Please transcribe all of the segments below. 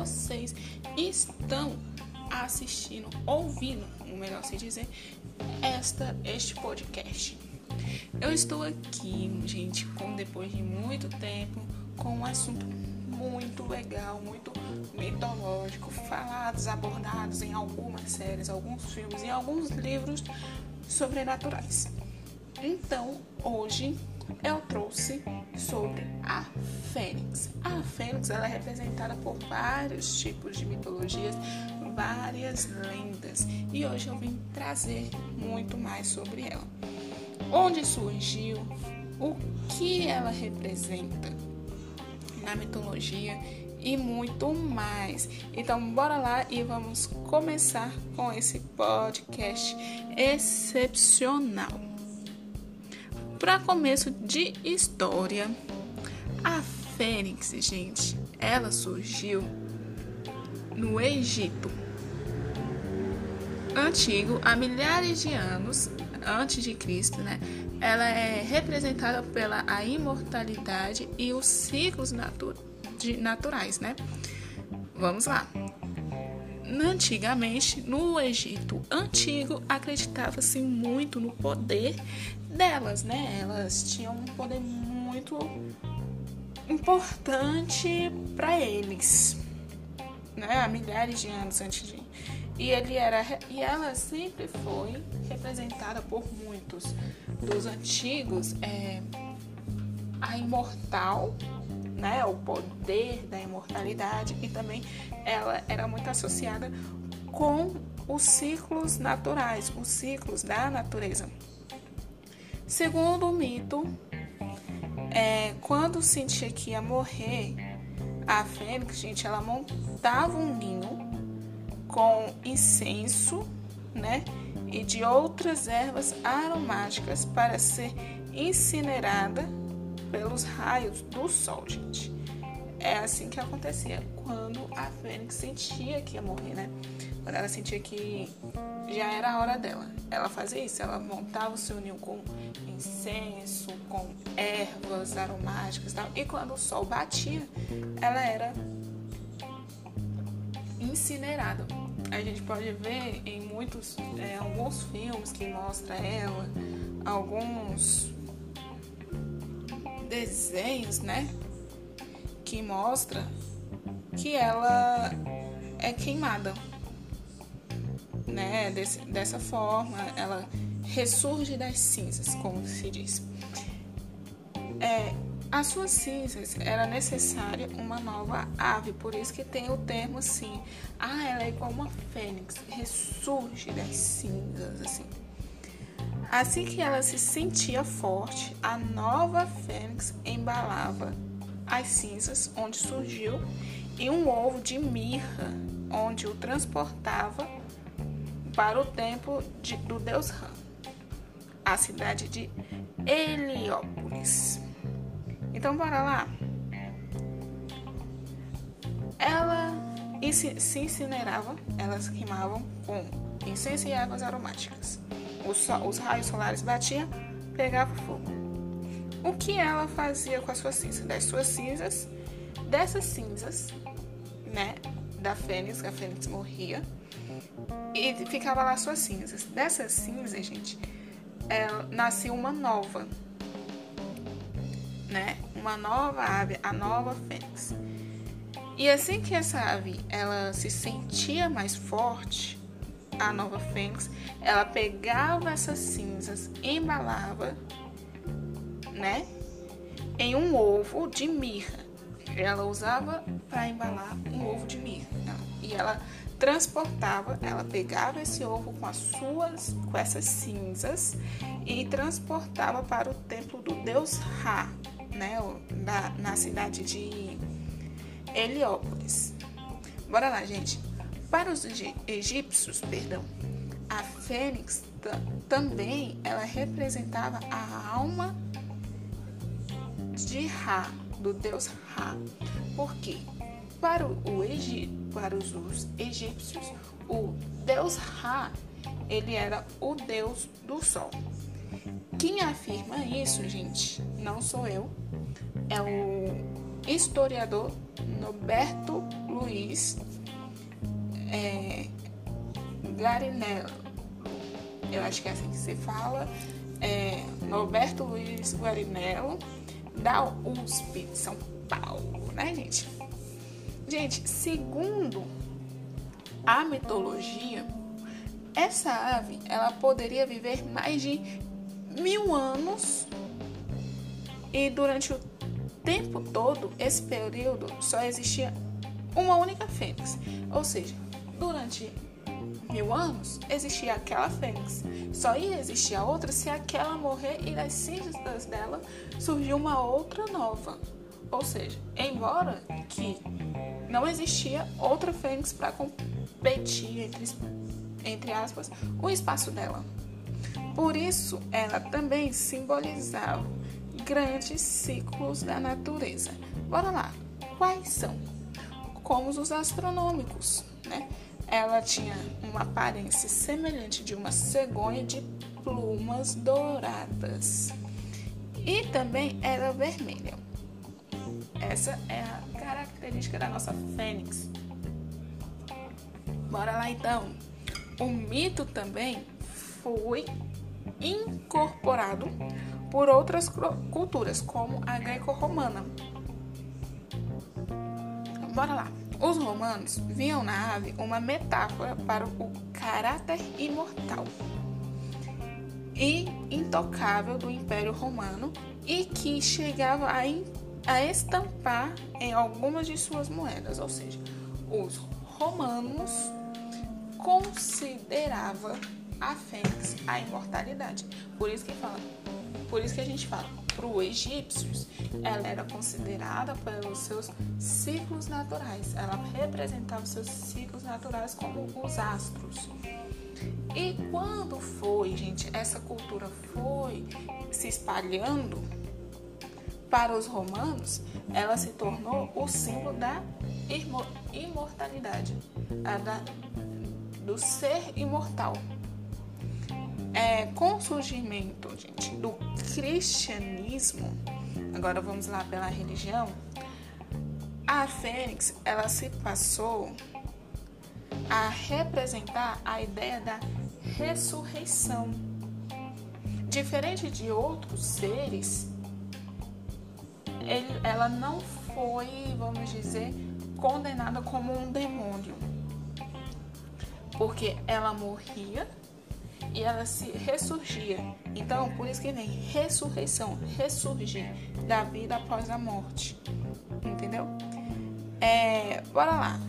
vocês estão assistindo, ouvindo, melhor se dizer, esta, este podcast. Eu estou aqui, gente, com, depois de muito tempo, com um assunto muito legal, muito mitológico, falados, abordados em algumas séries, alguns filmes e alguns livros sobrenaturais. Então, hoje eu trouxe sobre a Fênix. A Fênix ela é representada por vários tipos de mitologias, várias lendas, e hoje eu vim trazer muito mais sobre ela. Onde surgiu, o que ela representa na mitologia e muito mais. Então, bora lá e vamos começar com esse podcast excepcional. Para começo de história, a Fênix, gente, ela surgiu no Egito antigo, há milhares de anos antes de Cristo, né? Ela é representada pela a imortalidade e os ciclos natu de, naturais, né? Vamos lá. Antigamente, no Egito antigo, acreditava-se muito no poder delas, né? Elas tinham um poder muito importante para eles, né? Há milhares de anos antes de e ele era e ela sempre foi representada por muitos dos antigos é, a imortal né o poder da imortalidade e também ela era muito associada com os ciclos naturais os ciclos da natureza Segundo o mito, é, quando sentia que ia morrer, a fênix, gente, ela montava um ninho com incenso, né? E de outras ervas aromáticas para ser incinerada pelos raios do sol, gente. É assim que acontecia quando a fênix sentia que ia morrer, né? Quando ela sentia que já era a hora dela. Ela fazia isso, ela montava o seu ninho com incenso, com ervas aromáticas e tal. E quando o sol batia, ela era incinerada. A gente pode ver em muitos, é, alguns filmes que mostra ela, alguns desenhos, né, que mostra que ela é queimada né? Desse, dessa forma, ela ressurge das cinzas, como se diz. É, as suas cinzas era necessária uma nova ave, por isso que tem o termo assim. Ah, ela é igual uma fênix, ressurge das cinzas, assim. Assim que ela se sentia forte, a nova fênix embalava as cinzas onde surgiu e um ovo de mirra, onde o transportava para o templo de, do deus Ram, a cidade de Heliópolis. Então, bora lá. Ela se incinerava, elas queimavam com incenso e águas aromáticas. Os, os raios solares batiam, pegava fogo. O que ela fazia com as suas cinzas? Das suas cinzas, dessas cinzas, né, da fênix, a fênix morria, e ficava lá suas cinzas. Dessas cinzas, gente, é, nasceu uma nova, né? Uma nova ave, a nova fênix. E assim que essa ave ela se sentia mais forte, a nova fênix, ela pegava essas cinzas, embalava, né, em um ovo de mirra. Ela usava para embalar um ovo de mirra. E ela transportava, ela pegava esse ovo com as suas, com essas cinzas e transportava para o templo do deus Ra, né, na, na cidade de Heliópolis. Bora lá, gente. Para os egípcios, perdão, a fênix também ela representava a alma de Ra, do deus Ra. Por quê? Para, o para os egípcios, o deus Ra ele era o deus do sol. Quem afirma isso, gente, não sou eu, é o historiador Noberto Luiz é, Garinello, eu acho que é assim que se fala, é, Roberto Luiz Guarinello, da USP de São Paulo, né, gente? Gente, segundo a mitologia, essa ave ela poderia viver mais de mil anos e durante o tempo todo, esse período, só existia uma única fênix. Ou seja, durante mil anos, existia aquela fênix. Só ia existir a outra se aquela morrer e das cinzas dela surgiu uma outra nova. Ou seja, embora que não existia outra fênix para competir entre, entre aspas o espaço dela. Por isso, ela também simbolizava grandes ciclos da natureza. Bora lá, quais são? Como os astronômicos, né? Ela tinha uma aparência semelhante de uma cegonha de plumas douradas. E também era vermelha. Essa é a característica da nossa fênix. Bora lá então. O mito também foi incorporado por outras culturas, como a greco-romana. Bora lá. Os romanos viam na ave uma metáfora para o caráter imortal e intocável do Império Romano e que chegava a, a estampar em algumas de suas moedas, ou seja, os romanos consideravam a fênix a imortalidade. Por isso que fala, por isso que a gente fala, para os egípcios, ela era considerada pelos seus ciclos naturais. Ela representava os seus ciclos naturais como os astros. E quando foi, gente, essa cultura foi se espalhando para os romanos, ela se tornou o símbolo da imortalidade, da, do ser imortal. É, com o surgimento, gente, do cristianismo, agora vamos lá pela religião, a fênix, ela se passou a representar a ideia da ressurreição. Diferente de outros seres, ele, ela não foi, vamos dizer, condenada como um demônio. Porque ela morria e ela se ressurgia. Então, por isso que vem ressurreição, ressurgir da vida após a morte. Entendeu? É, bora lá.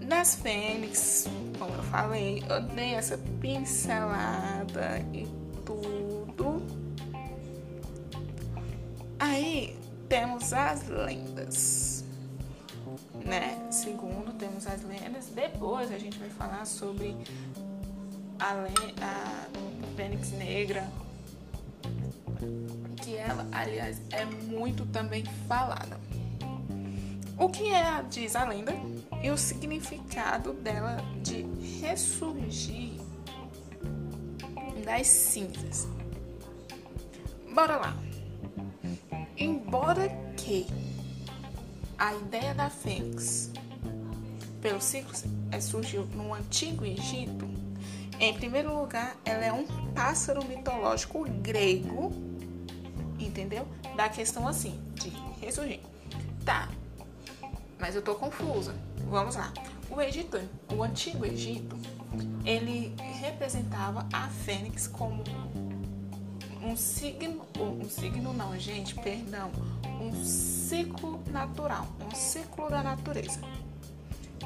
Nas fênix, como eu falei, eu dei essa pincelada e tudo. Aí temos as lendas né? As lendas. Depois a gente vai falar sobre a, a Fênix Negra, que ela, aliás, é muito também falada. O que é, diz a lenda, e o significado dela de ressurgir das cinzas. Bora lá. Embora que a ideia da fênix pelos ciclos é, surgiu no Antigo Egito. Em primeiro lugar, ela é um pássaro mitológico grego, entendeu? Da questão assim, de ressurgir. Tá, mas eu tô confusa. Vamos lá. O Egito, o Antigo Egito, ele representava a fênix como um signo, um signo não, gente, perdão, um ciclo natural, um ciclo da natureza.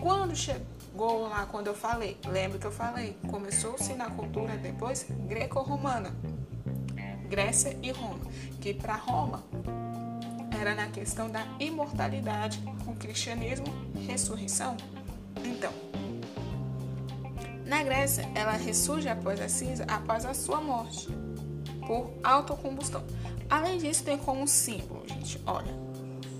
Quando chegou lá, quando eu falei, lembra que eu falei, começou-se na cultura depois greco-romana, Grécia e Roma, que para Roma era na questão da imortalidade, o cristianismo, ressurreição. Então, na Grécia, ela ressurge após a cinza, após a sua morte, por autocombustão. Além disso, tem como símbolo, gente, olha,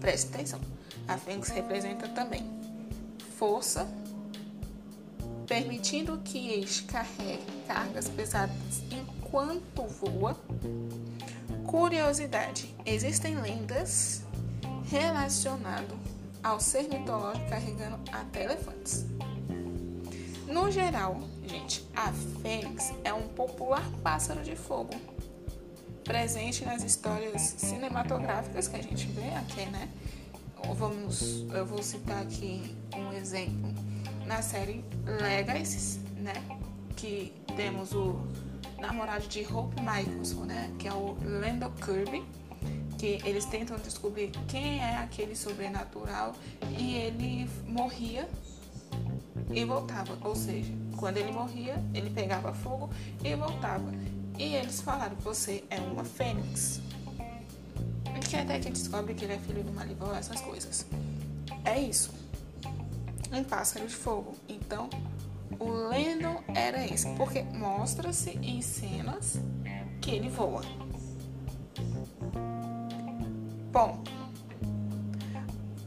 preste atenção. A fênix representa também força, permitindo que este carregue cargas pesadas enquanto voa. Curiosidade: existem lendas relacionadas ao ser mitológico carregando até elefantes. No geral, gente, a fênix é um popular pássaro de fogo, presente nas histórias cinematográficas que a gente vê aqui, né? Vamos, eu vou citar aqui um exemplo na série Legacy, né? Que temos o namorado de Hope Michelson, né? Que é o Lando Kirby que eles tentam descobrir quem é aquele sobrenatural e ele morria e voltava. Ou seja, quando ele morria, ele pegava fogo e voltava. E eles falaram: Você é uma fênix. Que até que descobre que ele é filho do Malibó, essas coisas. É isso. Um pássaro de fogo. Então, o Lennon era esse, porque mostra-se em cenas que ele voa. Bom,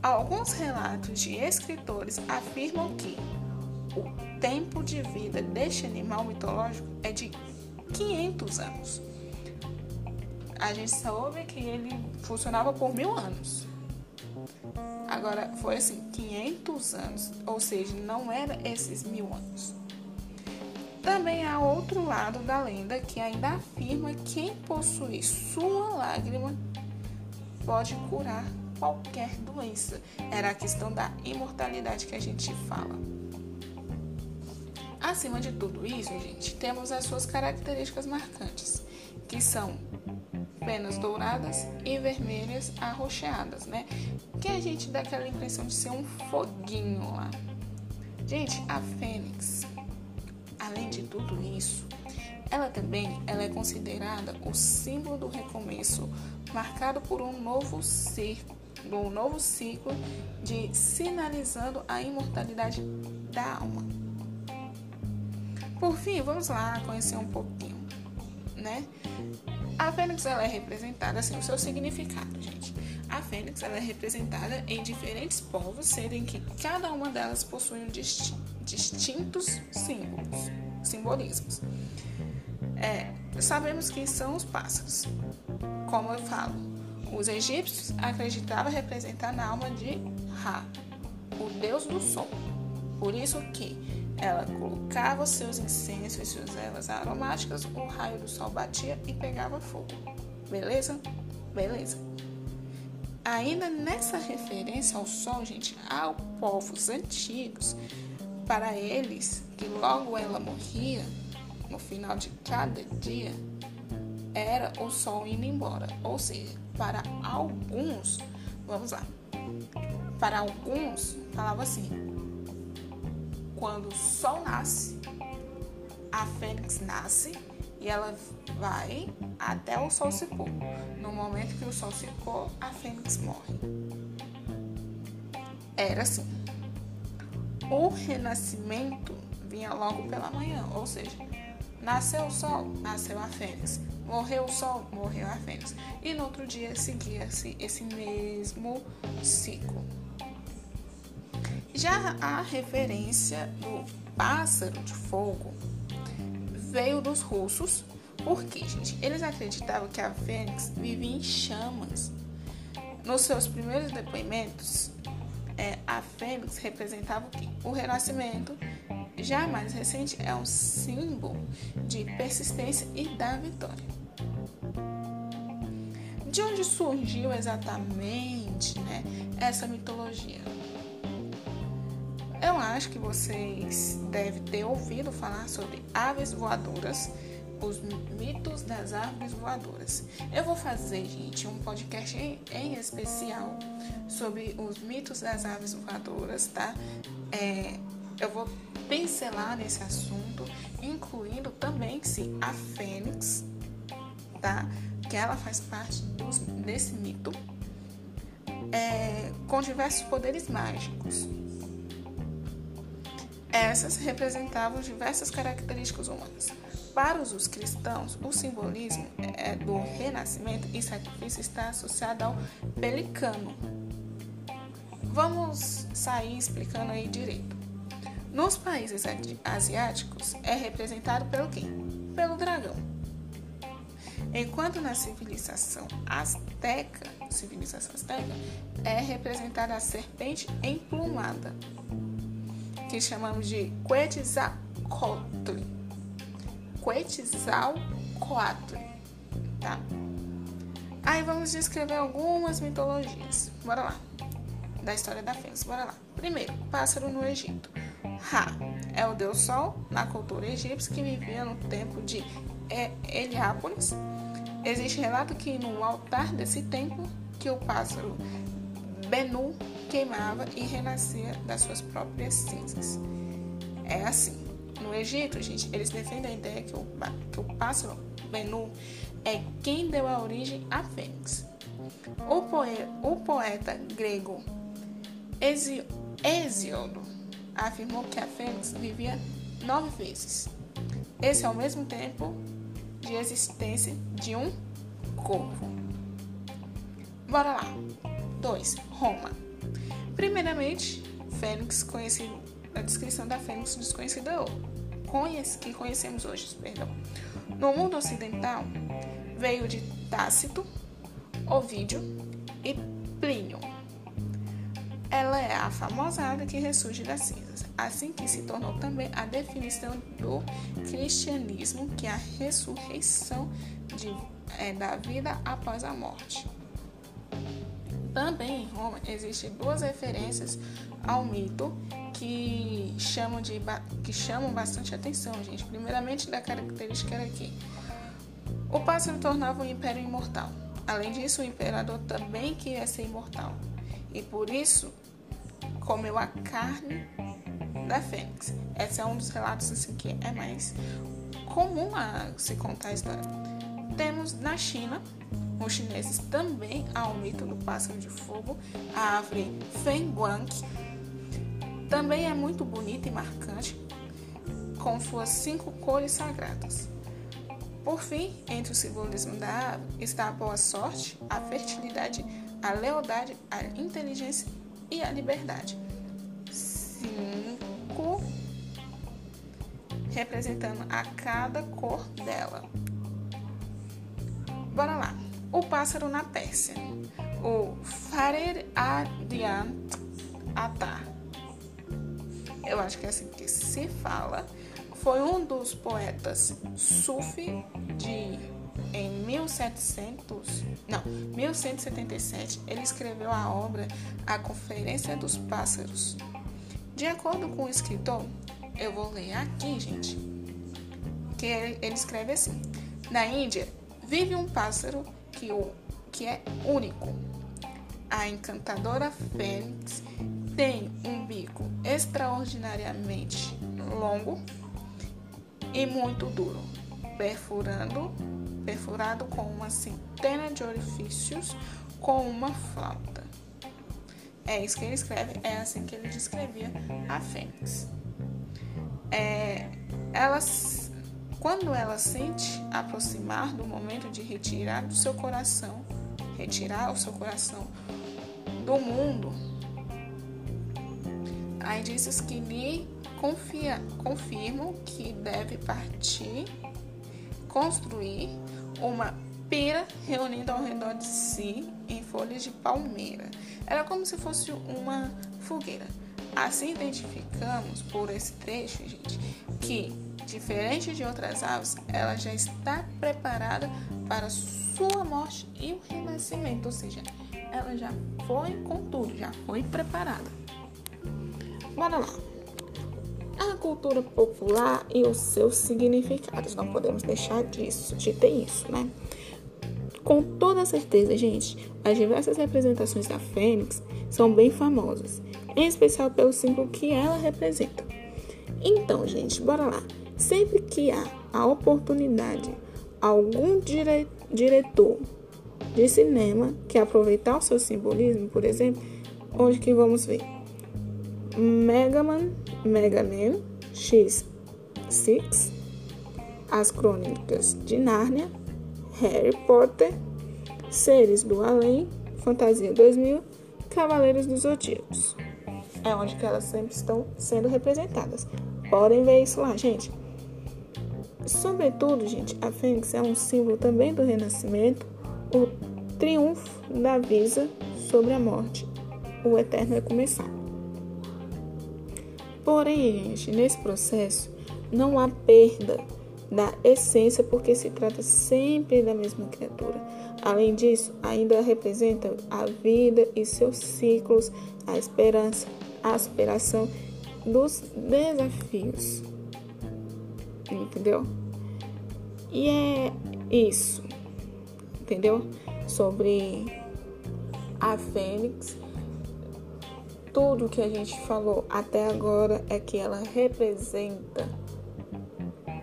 alguns relatos de escritores afirmam que o tempo de vida deste animal mitológico é de 500 anos. A gente soube que ele funcionava por mil anos. Agora, foi assim, 500 anos, ou seja, não era esses mil anos. Também há outro lado da lenda que ainda afirma que quem possui sua lágrima pode curar qualquer doença. Era a questão da imortalidade que a gente fala. Acima de tudo isso, gente, temos as suas características marcantes, que são penas douradas e vermelhas arroxeadas, né? Que a gente dá aquela impressão de ser um foguinho lá. Gente, a fênix, além de tudo isso, ela também ela é considerada o símbolo do recomeço, marcado por um novo ciclo, um novo ciclo de sinalizando a imortalidade da alma. Por fim, vamos lá conhecer um pouquinho, né? A fênix ela é representada assim, o seu significado, gente. A fênix ela é representada em diferentes povos, sendo que cada uma delas possui um distintos símbolos, simbolismos. É, sabemos quem são os pássaros. Como eu falo, os egípcios acreditavam representar na alma de Ra, o deus do sol. Por isso que ela colocava seus incensos e suas ervas aromáticas, o raio do sol batia e pegava fogo. Beleza? Beleza. Ainda nessa referência ao sol, gente, aos povos antigos, para eles, que logo ela morria, no final de cada dia era o sol indo embora. Ou seja, para alguns, vamos lá, para alguns falava assim: quando o sol nasce, a fênix nasce e ela vai até o sol se pôr. No momento que o sol se pôr, a fênix morre. Era assim. O renascimento vinha logo pela manhã, ou seja, Nasceu o sol, nasceu a fênix. Morreu o sol, morreu a fênix. E no outro dia seguia-se esse mesmo ciclo. Já a referência do pássaro de fogo veio dos russos, porque, gente, eles acreditavam que a fênix vivia em chamas. Nos seus primeiros depoimentos, é, a fênix representava o quê? O renascimento já mais recente é um símbolo de persistência e da vitória. De onde surgiu exatamente né, essa mitologia? Eu acho que vocês devem ter ouvido falar sobre aves voadoras, os mitos das aves voadoras. Eu vou fazer, gente, um podcast em, em especial sobre os mitos das aves voadoras, tá? É, eu vou pincelar nesse assunto, incluindo também se a Fênix, tá? Que ela faz parte dos, desse mito, é, com diversos poderes mágicos. Essas representavam diversas características humanas. Para os cristãos, o simbolismo é do renascimento e sacrifício está associado ao pelicano. Vamos sair explicando aí direito. Nos países asiáticos é representado pelo quê? Pelo dragão. Enquanto na civilização azteca, civilização azteca, é representada a serpente emplumada, que chamamos de Quetzalcoatl. Quetzalcoatl, tá? Aí vamos descrever algumas mitologias. Bora lá. Da história da Fênix. Bora lá. Primeiro, pássaro no Egito. Ra é o deus Sol na cultura egípcia que vivia no tempo de Heliópolis. Existe relato que no altar desse templo que o pássaro Benu queimava e renascia das suas próprias cinzas. É assim. No Egito, gente, eles defendem a ideia que o, que o pássaro Benu é quem deu a origem à Fênix. O, poe, o poeta grego Hesíodo afirmou que a Fênix vivia nove vezes. Esse é o mesmo tempo de existência de um corpo. Bora lá. 2. Roma. Primeiramente, Fênix, conhecido, a descrição da Fênix desconhecida conhece, que conhecemos hoje, perdão. No mundo ocidental, veio de Tácito, Ovídio e Plínio. Ela é a famosa ave que ressurge das cinzas, assim que se tornou também a definição do cristianismo, que é a ressurreição de, é, da vida após a morte. Também em Roma existem duas referências ao mito que chamam, de, que chamam bastante atenção, gente. Primeiramente, da característica aqui. O pássaro tornava o império imortal. Além disso, o imperador também queria ser imortal. E por isso, comeu a carne da fênix. Esse é um dos relatos assim, que é mais comum a se contar a história. Temos na China, os chineses também há o mito do pássaro de fogo, a árvore Fenguang, também é muito bonita e marcante, com suas cinco cores sagradas. Por fim, entre o simbolismo da ave está a boa sorte, a fertilidade, a lealdade, a inteligência e a liberdade. Cinco representando a cada cor dela. Bora lá. O pássaro na Pérsia. O Farer Adiant Atar eu acho que é assim que se fala, foi um dos poetas Sufi de em 1700, não, 1177, ele escreveu a obra A Conferência dos Pássaros. De acordo com o escritor, eu vou ler aqui, gente, que ele, ele escreve assim: Na Índia vive um pássaro que, o, que é único. A encantadora fênix tem um bico extraordinariamente longo e muito duro, perfurando, perfurado com uma centena de orifícios com uma flauta. É isso que ele escreve, é assim que ele descrevia a fênix. É, ela, quando ela sente aproximar do momento de retirar do seu coração, retirar o seu coração do mundo, Há indícios que lhe confia, confirmam que deve partir, construir uma pira reunindo ao redor de si em folhas de palmeira. Era como se fosse uma fogueira. Assim identificamos por esse trecho, gente, que diferente de outras aves, ela já está preparada para sua morte e o renascimento, ou seja, ela já foi com tudo, já foi preparada. Bora lá. A cultura popular e os seus significados. Não podemos deixar disso, de ter isso, né? Com toda certeza, gente, as diversas representações da Fênix são bem famosas, em especial pelo símbolo que ela representa. Então, gente, bora lá. Sempre que há a oportunidade, algum dire diretor de cinema que aproveitar o seu simbolismo, por exemplo, onde que vamos ver? Mega Man, Mega Man X6, As Crônicas de Nárnia, Harry Potter, Seres do Além, Fantasia 2000, Cavaleiros dos Zodíacos. É onde que elas sempre estão sendo representadas. Podem ver isso lá, gente. Sobretudo, gente, a fênix é um símbolo também do renascimento, o triunfo da vida sobre a morte, o eterno recomeçar. Porém, gente, nesse processo não há perda da essência porque se trata sempre da mesma criatura. Além disso, ainda representa a vida e seus ciclos, a esperança, a aspiração dos desafios. Entendeu? E é isso, entendeu? Sobre a Fênix. Tudo que a gente falou até agora é que ela representa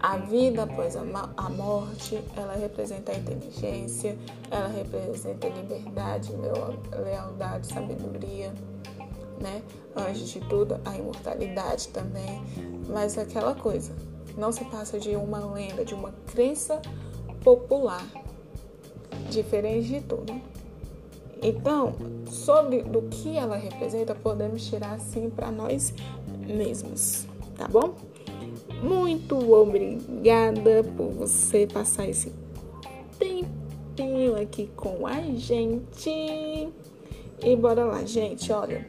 a vida após a morte, ela representa a inteligência, ela representa a liberdade, lealdade, sabedoria, né? Antes de tudo, a imortalidade também. Mas aquela coisa, não se passa de uma lenda, de uma crença popular, diferente de tudo. Então, sobre do que ela representa, podemos tirar assim para nós mesmos, tá bom? Muito obrigada por você passar esse tempinho aqui com a gente. E bora lá, gente, olha,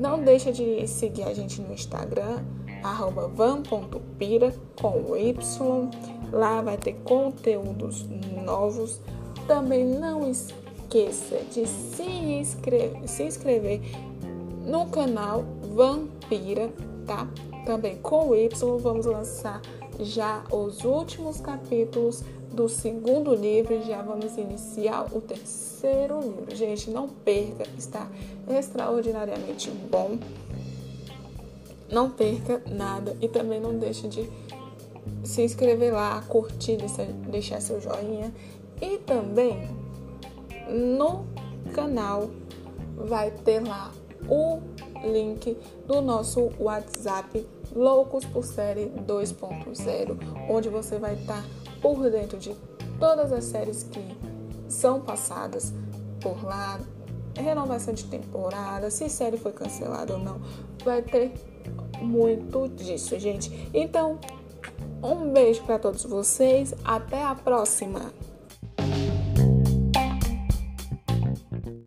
não deixa de seguir a gente no Instagram, arroba van.pira com Y. Lá vai ter conteúdos novos. Também não esqueça de se inscrever, se inscrever no canal Vampira, tá? também com Y, vamos lançar já os últimos capítulos do segundo livro já vamos iniciar o terceiro livro. Gente, não perca, está extraordinariamente bom. Não perca nada e também não deixe de se inscrever lá, curtir, deixar seu joinha. E também no canal vai ter lá o link do nosso WhatsApp Loucos por Série 2.0, onde você vai estar por dentro de todas as séries que são passadas por lá, renovação de temporada, se série foi cancelada ou não, vai ter muito disso, gente. Então, um beijo para todos vocês, até a próxima.